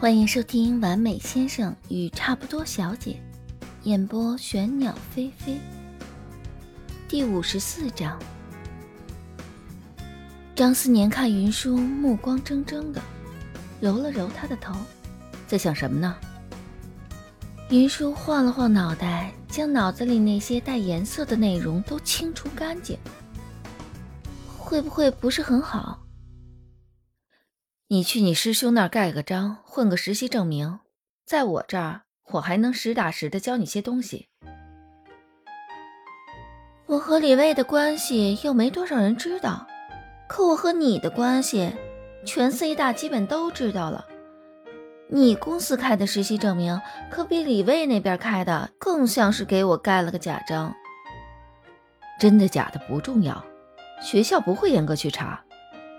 欢迎收听《完美先生与差不多小姐》，演播玄鸟飞飞。第五十四章。张思年看云舒目光怔怔的，揉了揉他的头，在想什么呢？云舒晃了晃脑袋，将脑子里那些带颜色的内容都清除干净。会不会不是很好？你去你师兄那儿盖个章，混个实习证明，在我这儿，我还能实打实的教你些东西。我和李卫的关系又没多少人知道，可我和你的关系，全 C 大基本都知道了。你公司开的实习证明，可比李卫那边开的更像是给我盖了个假章。真的假的不重要，学校不会严格去查。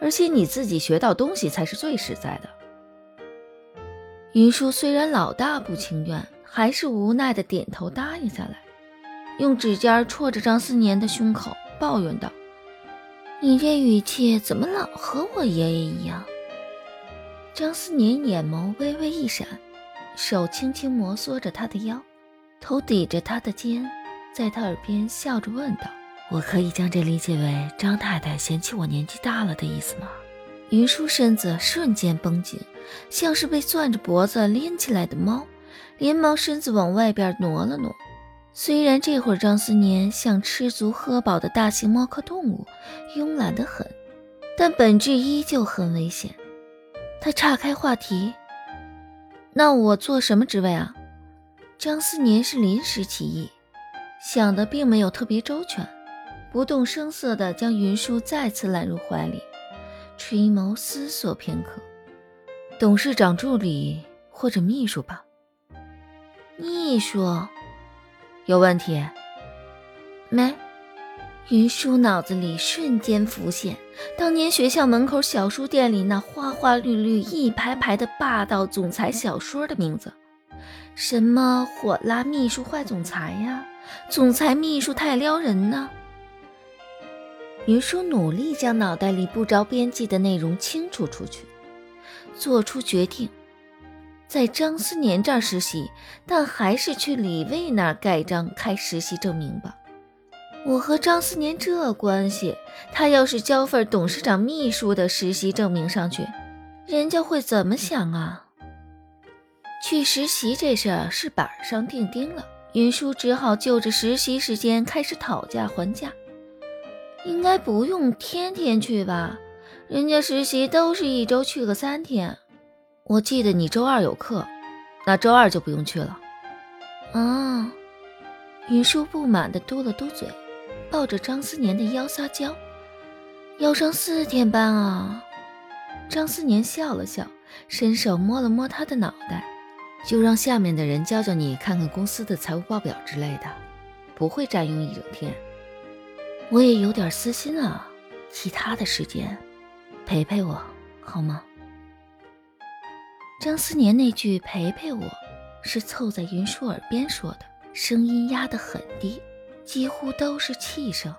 而且你自己学到东西才是最实在的。云舒虽然老大不情愿，还是无奈的点头答应下来，用指尖戳着张思年的胸口，抱怨道：“你这语气怎么老和我爷爷一样？”张思年眼眸微微一闪，手轻轻摩挲着他的腰，头抵着他的肩，在他耳边笑着问道。我可以将这理解为张太太嫌弃我年纪大了的意思吗？云舒身子瞬间绷紧，像是被攥着脖子拎起来的猫，连忙身子往外边挪了挪。虽然这会儿张思年像吃足喝饱的大型猫科动物，慵懒得很，但本质依旧很危险。他岔开话题：“那我做什么职位啊？”张思年是临时起意，想的并没有特别周全。不动声色地将云舒再次揽入怀里，垂眸思索片刻，董事长助理或者秘书吧。秘书有问题没？云舒脑子里瞬间浮现当年学校门口小书店里那花花绿绿一排排的霸道总裁小说的名字，什么火辣秘书坏总裁呀，总裁秘书太撩人呢。云舒努力将脑袋里不着边际的内容清除出去，做出决定，在张思年这儿实习，但还是去李卫那儿盖章开实习证明吧。我和张思年这关系，他要是交份董事长秘书的实习证明上去，人家会怎么想啊？去实习这事儿是板上钉钉了，云舒只好就着实习时间开始讨价还价。应该不用天天去吧？人家实习都是一周去个三天。我记得你周二有课，那周二就不用去了。啊！云舒不满地嘟了嘟嘴，抱着张思年的腰撒娇：“要上四天班啊！”张思年笑了笑，伸手摸了摸他的脑袋：“就让下面的人教教你，看看公司的财务报表之类的，不会占用一整天。”我也有点私心啊，其他的时间陪陪我好吗？张思年那句“陪陪我”是凑在云舒耳边说的，声音压得很低，几乎都是气声。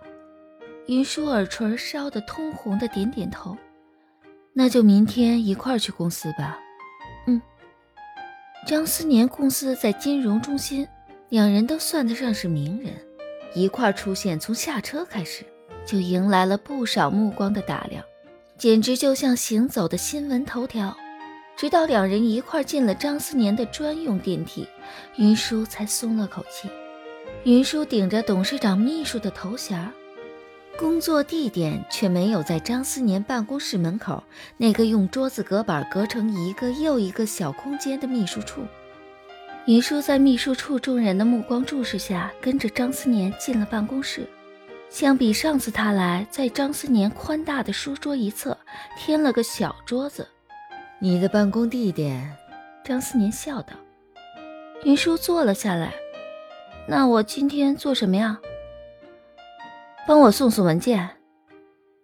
云舒耳垂烧得通红的点点头，那就明天一块去公司吧。嗯，张思年公司在金融中心，两人都算得上是名人。一块出现，从下车开始就迎来了不少目光的打量，简直就像行走的新闻头条。直到两人一块进了张思年的专用电梯，云舒才松了口气。云舒顶着董事长秘书的头衔，工作地点却没有在张思年办公室门口那个用桌子隔板隔成一个又一个小空间的秘书处。云舒在秘书处众人的目光注视下，跟着张思年进了办公室。相比上次他来，在张思年宽大的书桌一侧添了个小桌子。你的办公地点？张思年笑道。云舒坐了下来。那我今天做什么呀？帮我送送文件。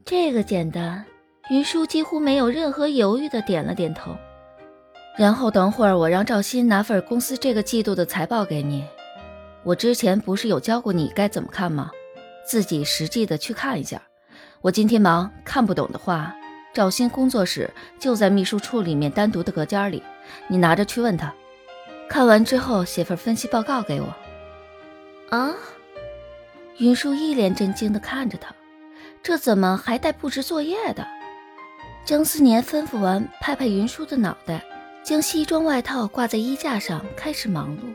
这个简单。云舒几乎没有任何犹豫的点了点头。然后等会儿我让赵鑫拿份公司这个季度的财报给你。我之前不是有教过你该怎么看吗？自己实际的去看一下。我今天忙，看不懂的话，赵鑫工作室就在秘书处里面单独的隔间里，你拿着去问他。看完之后写份分析报告给我。啊！云舒一脸震惊的看着他，这怎么还带布置作业的？江思年吩咐完，拍拍云舒的脑袋，将西装外套挂在衣架上，开始忙碌。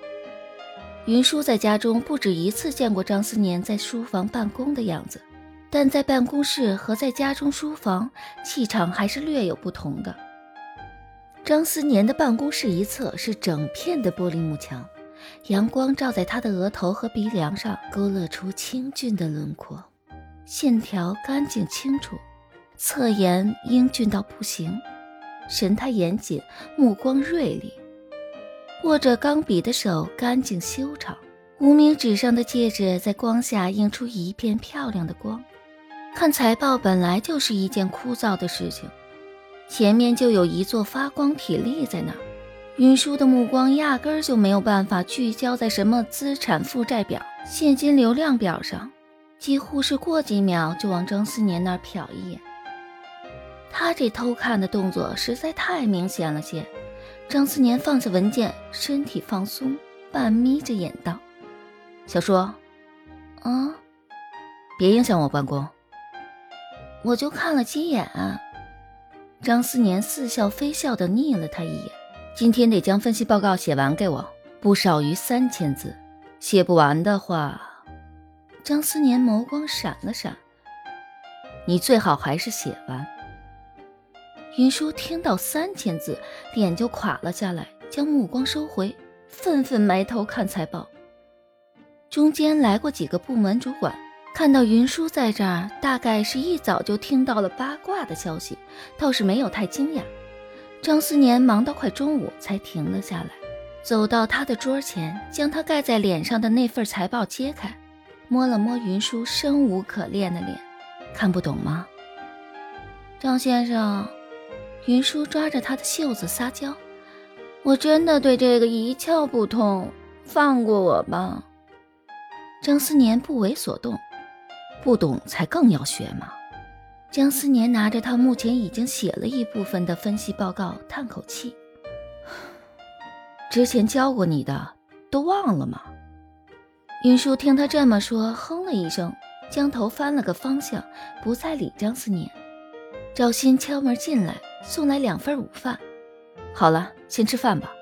云舒在家中不止一次见过张思年在书房办公的样子，但在办公室和在家中书房气场还是略有不同的。张思年的办公室一侧是整片的玻璃幕墙，阳光照在他的额头和鼻梁上，勾勒出清俊的轮廓，线条干净清楚，侧颜英俊到不行，神态严谨，目光锐利，握着钢笔的手干净修长，无名指上的戒指在光下映出一片漂亮的光。看财报本来就是一件枯燥的事情。前面就有一座发光体立在那儿，云舒的目光压根儿就没有办法聚焦在什么资产负债表、现金流量表上，几乎是过几秒就往张思年那儿瞟一眼。他这偷看的动作实在太明显了些。张思年放下文件，身体放松，半眯着眼道：“小舒，啊，别影响我办公。我就看了几眼。”张思年似笑非笑地睨了他一眼。今天得将分析报告写完给我，不少于三千字。写不完的话，张思年眸光闪了闪。你最好还是写完。云舒听到三千字，脸就垮了下来，将目光收回，愤愤埋头看财报。中间来过几个部门主管。看到云舒在这儿，大概是一早就听到了八卦的消息，倒是没有太惊讶。张思年忙到快中午才停了下来，走到他的桌前，将他盖在脸上的那份财报揭开，摸了摸云舒生无可恋的脸，看不懂吗？张先生，云舒抓着他的袖子撒娇：“我真的对这个一窍不通，放过我吧。”张思年不为所动。不懂才更要学嘛！江思年拿着他目前已经写了一部分的分析报告，叹口气：“之前教过你的，都忘了吗？”云舒听他这么说，哼了一声，将头翻了个方向，不再理张思年。赵鑫敲门进来，送来两份午饭。好了，先吃饭吧。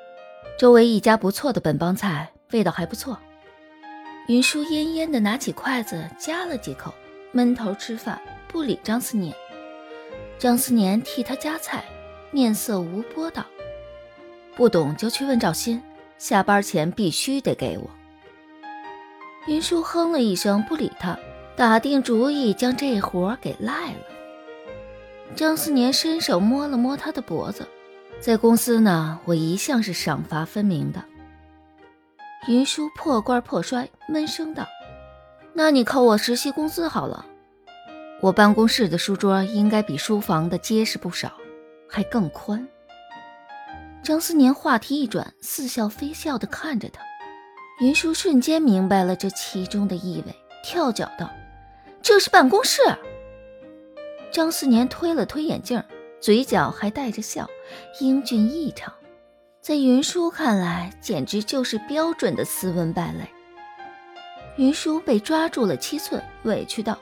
周围一家不错的本帮菜，味道还不错。云舒恹恹地拿起筷子夹了几口，闷头吃饭，不理张思年。张思年替他夹菜，面色无波道：“不懂就去问赵鑫，下班前必须得给我。”云舒哼了一声，不理他，打定主意将这活给赖了。张思年伸手摸了摸他的脖子，在公司呢，我一向是赏罚分明的。云舒破罐破摔，闷声道：“那你扣我实习工资好了。我办公室的书桌应该比书房的结实不少，还更宽。”张思年话题一转，似笑非笑地看着他。云舒瞬间明白了这其中的意味，跳脚道：“这是办公室。”张思年推了推眼镜，嘴角还带着笑，英俊异常。在云舒看来，简直就是标准的斯文败类。云舒被抓住了七寸，委屈道：“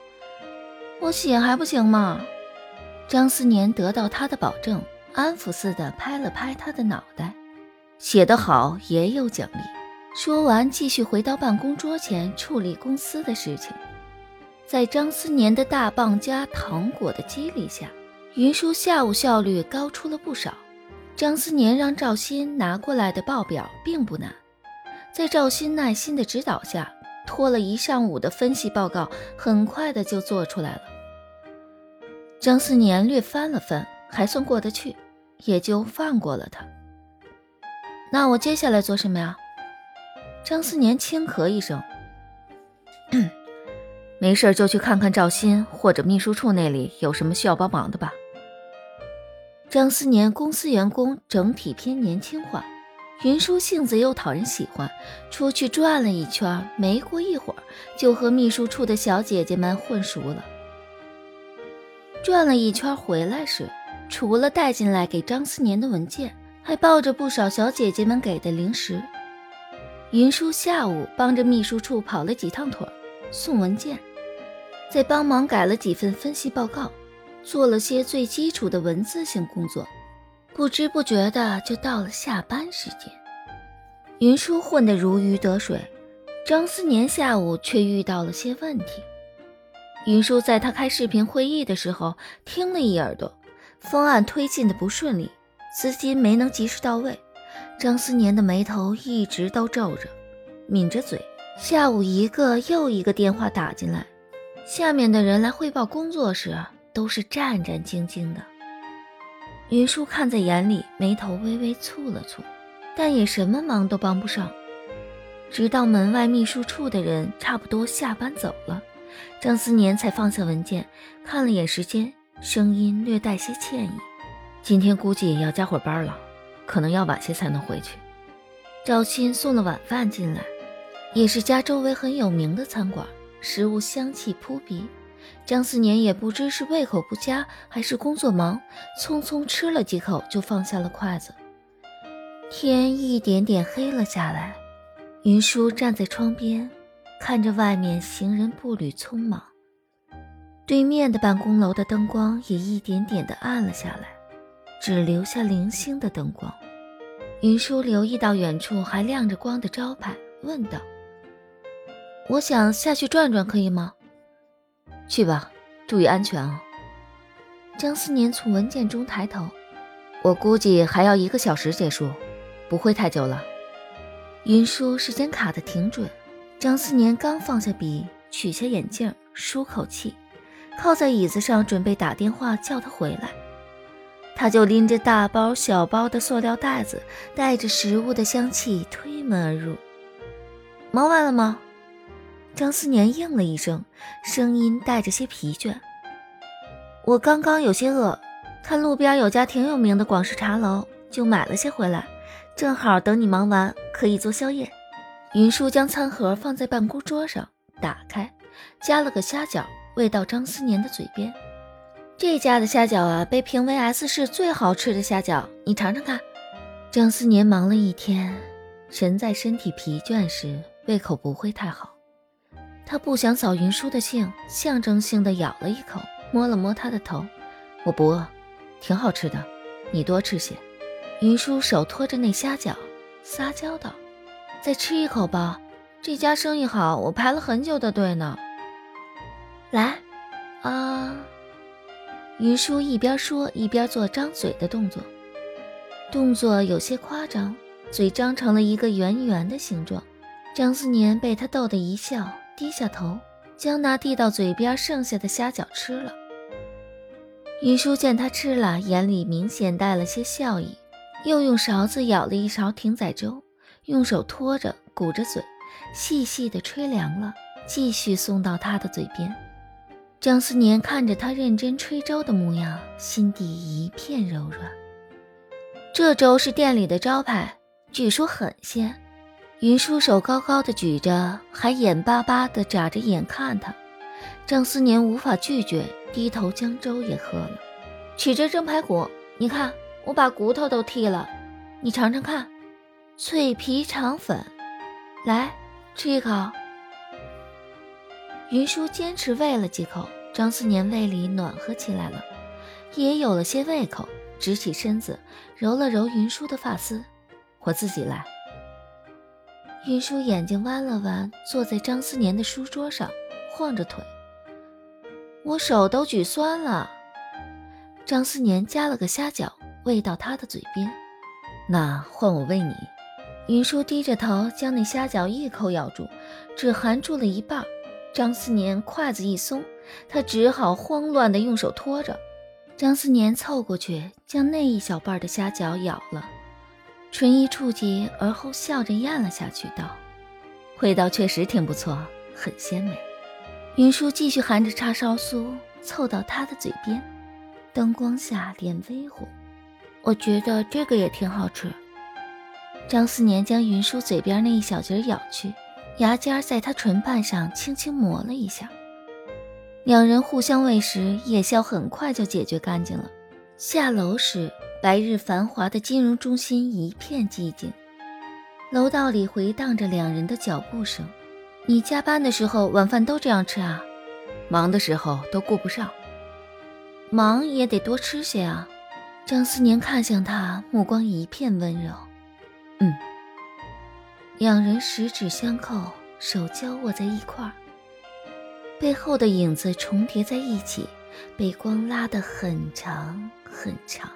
我写还不行吗？”张思年得到他的保证，安抚似的拍了拍他的脑袋：“写得好也有奖励。”说完，继续回到办公桌前处理公司的事情。在张思年的大棒加糖果的激励下，云舒下午效率高出了不少。张思年让赵鑫拿过来的报表并不难，在赵鑫耐心的指导下，拖了一上午的分析报告，很快的就做出来了。张思年略翻了翻，还算过得去，也就放过了他。那我接下来做什么呀？张思年轻咳一声，没事就去看看赵鑫或者秘书处那里有什么需要帮忙的吧。张思年公司员工整体偏年轻化，云舒性子又讨人喜欢，出去转了一圈，没过一会儿就和秘书处的小姐姐们混熟了。转了一圈回来时，除了带进来给张思年的文件，还抱着不少小姐姐们给的零食。云舒下午帮着秘书处跑了几趟腿，送文件，再帮忙改了几份分析报告，做了些最基础的文字性工作。不知不觉的就到了下班时间，云舒混得如鱼得水，张思年下午却遇到了些问题。云舒在他开视频会议的时候听了一耳朵，方案推进的不顺利，资金没能及时到位。张思年的眉头一直都皱着，抿着嘴。下午一个又一个电话打进来，下面的人来汇报工作时都是战战兢兢的。云舒看在眼里，眉头微微蹙了蹙，但也什么忙都帮不上。直到门外秘书处的人差不多下班走了。张思年才放下文件，看了眼时间，声音略带些歉意：“今天估计要加会班了，可能要晚些才能回去。”赵鑫送了晚饭进来，也是家周围很有名的餐馆，食物香气扑鼻。张思年也不知是胃口不佳还是工作忙，匆匆吃了几口就放下了筷子。天一点点黑了下来，云舒站在窗边。看着外面行人步履匆忙，对面的办公楼的灯光也一点点的暗了下来，只留下零星的灯光。云舒留意到远处还亮着光的招牌，问道：“我想下去转转，可以吗？”“去吧，注意安全啊。”张思年从文件中抬头：“我估计还要一个小时结束，不会太久了。”云舒时间卡的挺准。张思年刚放下笔，取下眼镜，舒口气，靠在椅子上准备打电话叫他回来，他就拎着大包小包的塑料袋子，带着食物的香气推门而入。忙完了吗？张思年应了一声，声音带着些疲倦。我刚刚有些饿，看路边有家挺有名的广式茶楼，就买了些回来，正好等你忙完可以做宵夜。云舒将餐盒放在办公桌上，打开，夹了个虾饺，喂到张思年的嘴边。这家的虾饺啊，被评为 S 市最好吃的虾饺，你尝尝看。张思年忙了一天，人在身体疲倦时，胃口不会太好。他不想扫云舒的兴，象征性的咬了一口，摸了摸他的头。我不饿，挺好吃的，你多吃些。云舒手托着那虾饺，撒娇道。再吃一口吧，这家生意好，我排了很久的队呢。来，啊！云舒一边说一边做张嘴的动作，动作有些夸张，嘴张成了一个圆圆的形状。张思年被他逗得一笑，低下头将那递到嘴边剩下的虾饺吃了。云舒见他吃了，眼里明显带了些笑意，又用勺子舀了一勺艇仔粥。用手托着，鼓着嘴，细细的吹凉了，继续送到他的嘴边。张思年看着他认真吹粥的模样，心底一片柔软。这粥是店里的招牌，据说很鲜。云舒手高高的举着，还眼巴巴的眨着眼看他。张思年无法拒绝，低头将粥也喝了。取着蒸排骨，你看我把骨头都剔了，你尝尝看。脆皮肠粉，来吃一口。云舒坚持喂了几口，张思年胃里暖和起来了，也有了些胃口，直起身子，揉了揉云舒的发丝。我自己来。云舒眼睛弯了弯，坐在张思年的书桌上，晃着腿。我手都举酸了。张思年夹了个虾饺，喂到他的嘴边。那换我喂你。云舒低着头，将那虾饺一口咬住，只含住了一半。张思年筷子一松，他只好慌乱地用手托着。张思年凑过去，将那一小半的虾饺咬了，唇一触及，而后笑着咽了下去，道：“味道确实挺不错，很鲜美。”云舒继续含着叉烧酥，凑到他的嘴边，灯光下脸微红。我觉得这个也挺好吃。张思年将云舒嘴边那一小截咬去，牙尖在他唇瓣上轻轻磨了一下。两人互相喂食，夜宵很快就解决干净了。下楼时，白日繁华的金融中心一片寂静，楼道里回荡着两人的脚步声。你加班的时候晚饭都这样吃啊？忙的时候都顾不上。忙也得多吃些啊。张思年看向他，目光一片温柔。嗯。两人十指相扣，手交握在一块儿。背后的影子重叠在一起，被光拉得很长很长。